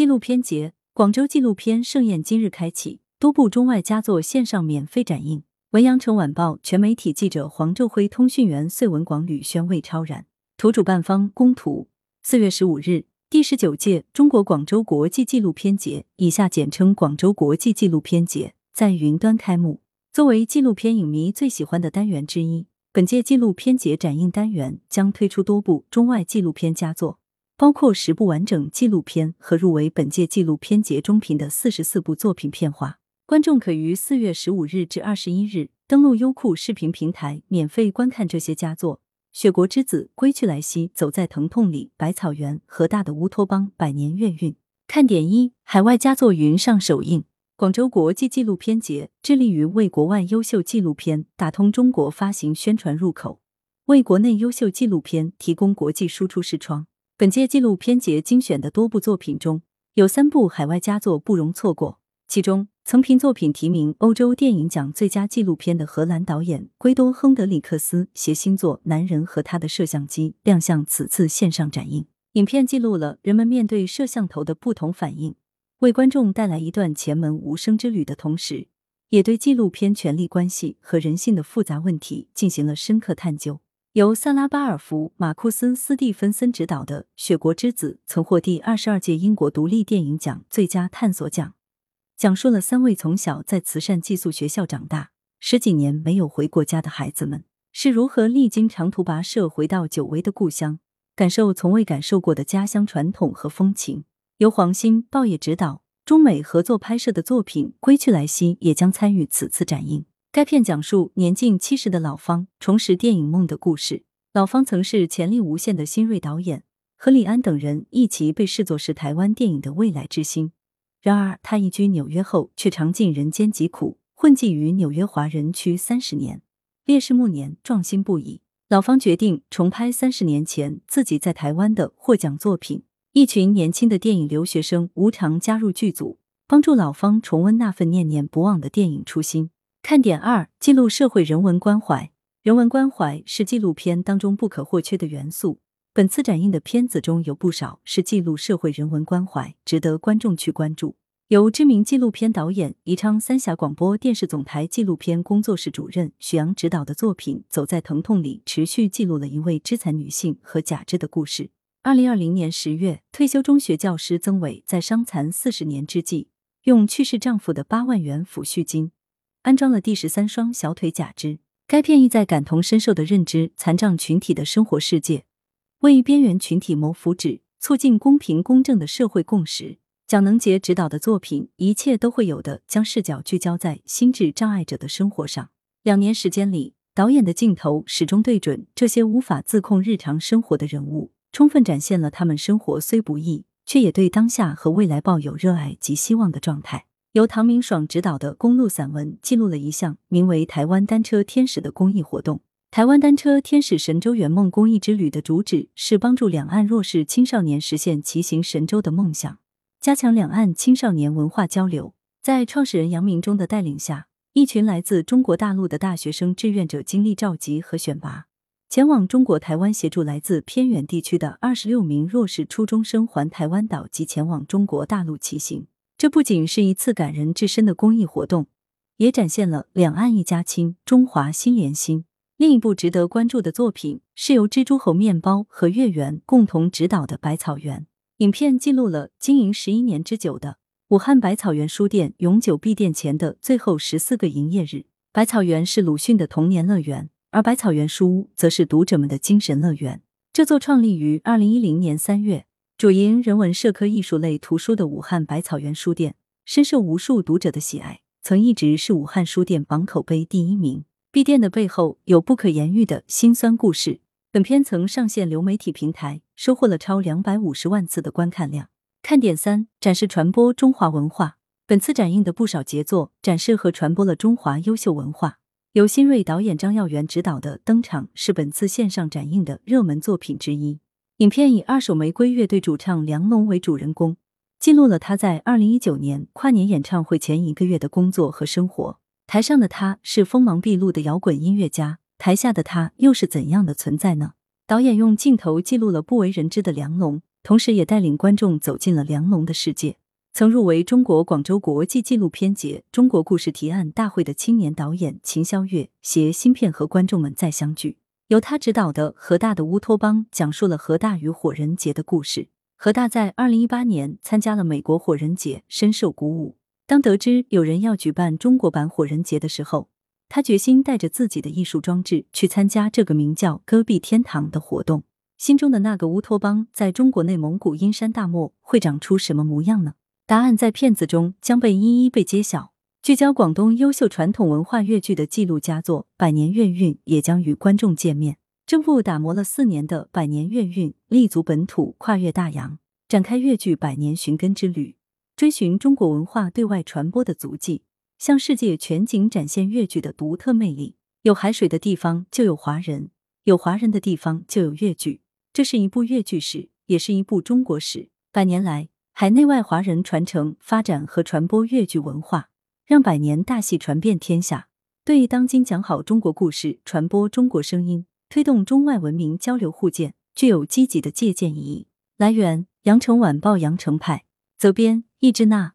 纪录片节，广州纪录片盛宴今日开启，多部中外佳作线上免费展映。文阳城晚报全媒体记者黄昼辉，通讯员穗文广吕轩、魏超然。图主办方公图。四月十五日，第十九届中国广州国际纪录片节（以下简称广州国际纪录片节）在云端开幕。作为纪录片影迷最喜欢的单元之一，本届纪录片节展映单元将推出多部中外纪录片佳作。包括十部完整纪录片和入围本届纪录片节中评的四十四部作品片花，观众可于四月十五日至二十一日登录优酷视频平台免费观看这些佳作：《雪国之子》《归去来兮》《走在疼痛里》《百草园》《河大的乌托邦》《百年月韵》。看点一：海外佳作云上首映。广州国际纪录片节致力于为国外优秀纪录片打通中国发行宣传入口，为国内优秀纪录片提供国际输出视窗。本届纪录片节精选的多部作品中，有三部海外佳作不容错过。其中，曾凭作品提名欧洲电影奖最佳纪录片的荷兰导演圭多·亨德里克斯携新作《男人和他的摄像机》亮相此次线上展映。影片记录了人们面对摄像头的不同反应，为观众带来一段前门无声之旅的同时，也对纪录片权力关系和人性的复杂问题进行了深刻探究。由萨拉巴尔福、马库斯·斯蒂芬森执导的《雪国之子》曾获第二十二届英国独立电影奖最佳探索奖，讲述了三位从小在慈善寄宿学校长大、十几年没有回过家的孩子们是如何历经长途跋涉回到久违的故乡，感受从未感受过的家乡传统和风情。由黄鑫、鲍野执导、中美合作拍摄的作品《归去来兮》也将参与此次展映。该片讲述年近七十的老方重拾电影梦的故事。老方曾是潜力无限的新锐导演，和李安等人一起被视作是台湾电影的未来之星。然而，他移居纽约后，却尝尽人间疾苦，混迹于纽约华人区三十年，烈士暮年，壮心不已。老方决定重拍三十年前自己在台湾的获奖作品。一群年轻的电影留学生无偿加入剧组，帮助老方重温那份念念不忘的电影初心。看点二：记录社会人文关怀。人文关怀是纪录片当中不可或缺的元素。本次展映的片子中有不少是记录社会人文关怀，值得观众去关注。由知名纪录片导演、宜昌三峡广播电视总台纪录片工作室主任许阳执导的作品《走在疼痛里》，持续记录了一位肢残女性和假肢的故事。二零二零年十月，退休中学教师曾伟在伤残四十年之际，用去世丈夫的八万元抚恤金。安装了第十三双小腿假肢。该片意在感同身受的认知残障群体的生活世界，为边缘群体谋福祉，促进公平公正的社会共识。蒋能杰执导的作品《一切都会有的》，将视角聚焦在心智障碍者的生活上。两年时间里，导演的镜头始终对准这些无法自控日常生活的人物，充分展现了他们生活虽不易，却也对当下和未来抱有热爱及希望的状态。由唐明爽执导的公路散文记录了一项名为“台湾单车天使”的公益活动。台湾单车天使神州圆梦公益之旅的主旨是帮助两岸弱势青少年实现骑行神州的梦想，加强两岸青少年文化交流。在创始人杨明忠的带领下，一群来自中国大陆的大学生志愿者经历召集和选拔，前往中国台湾协助来自偏远地区的二十六名弱势初中生环台湾岛及前往中国大陆骑行。这不仅是一次感人至深的公益活动，也展现了两岸一家亲、中华心连心。另一部值得关注的作品是由蜘蛛猴面包和月圆共同执导的《百草园》。影片记录了经营十一年之久的武汉百草园书店永久闭店前的最后十四个营业日。百草园是鲁迅的童年乐园，而百草园书屋则是读者们的精神乐园。这座创立于二零一零年三月。主营人文社科艺术类图书的武汉百草园书店，深受无数读者的喜爱，曾一直是武汉书店榜口碑第一名。闭店的背后有不可言喻的辛酸故事。本片曾上线流媒体平台，收获了超两百五十万次的观看量。看点三：展示传播中华文化。本次展映的不少杰作，展示和传播了中华优秀文化。由新锐导演张耀元执导的《登场》是本次线上展映的热门作品之一。影片以二手玫瑰乐队主唱梁龙为主人公，记录了他在二零一九年跨年演唱会前一个月的工作和生活。台上的他是锋芒毕露的摇滚音乐家，台下的他又是怎样的存在呢？导演用镜头记录了不为人知的梁龙，同时也带领观众走进了梁龙的世界。曾入围中国广州国际纪录片节中国故事提案大会的青年导演秦霄月携新片和观众们再相聚。由他执导的《河大的乌托邦》讲述了河大与火人节的故事。河大在二零一八年参加了美国火人节，深受鼓舞。当得知有人要举办中国版火人节的时候，他决心带着自己的艺术装置去参加这个名叫“戈壁天堂”的活动。心中的那个乌托邦，在中国内蒙古阴山大漠会长出什么模样呢？答案在片子中将被一一被揭晓。聚焦广东优秀传统文化粤剧的纪录佳作《百年粤韵》也将与观众见面。这部打磨了四年的《百年粤韵》，立足本土，跨越大洋，展开粤剧百年寻根之旅，追寻中国文化对外传播的足迹，向世界全景展现粤剧的独特魅力。有海水的地方就有华人，有华人的地方就有粤剧。这是一部粤剧史，也是一部中国史。百年来，海内外华人传承、发展和传播粤剧文化。让百年大戏传遍天下，对当今讲好中国故事、传播中国声音、推动中外文明交流互鉴，具有积极的借鉴意义。来源：羊城晚报羊城派，责编：易之娜。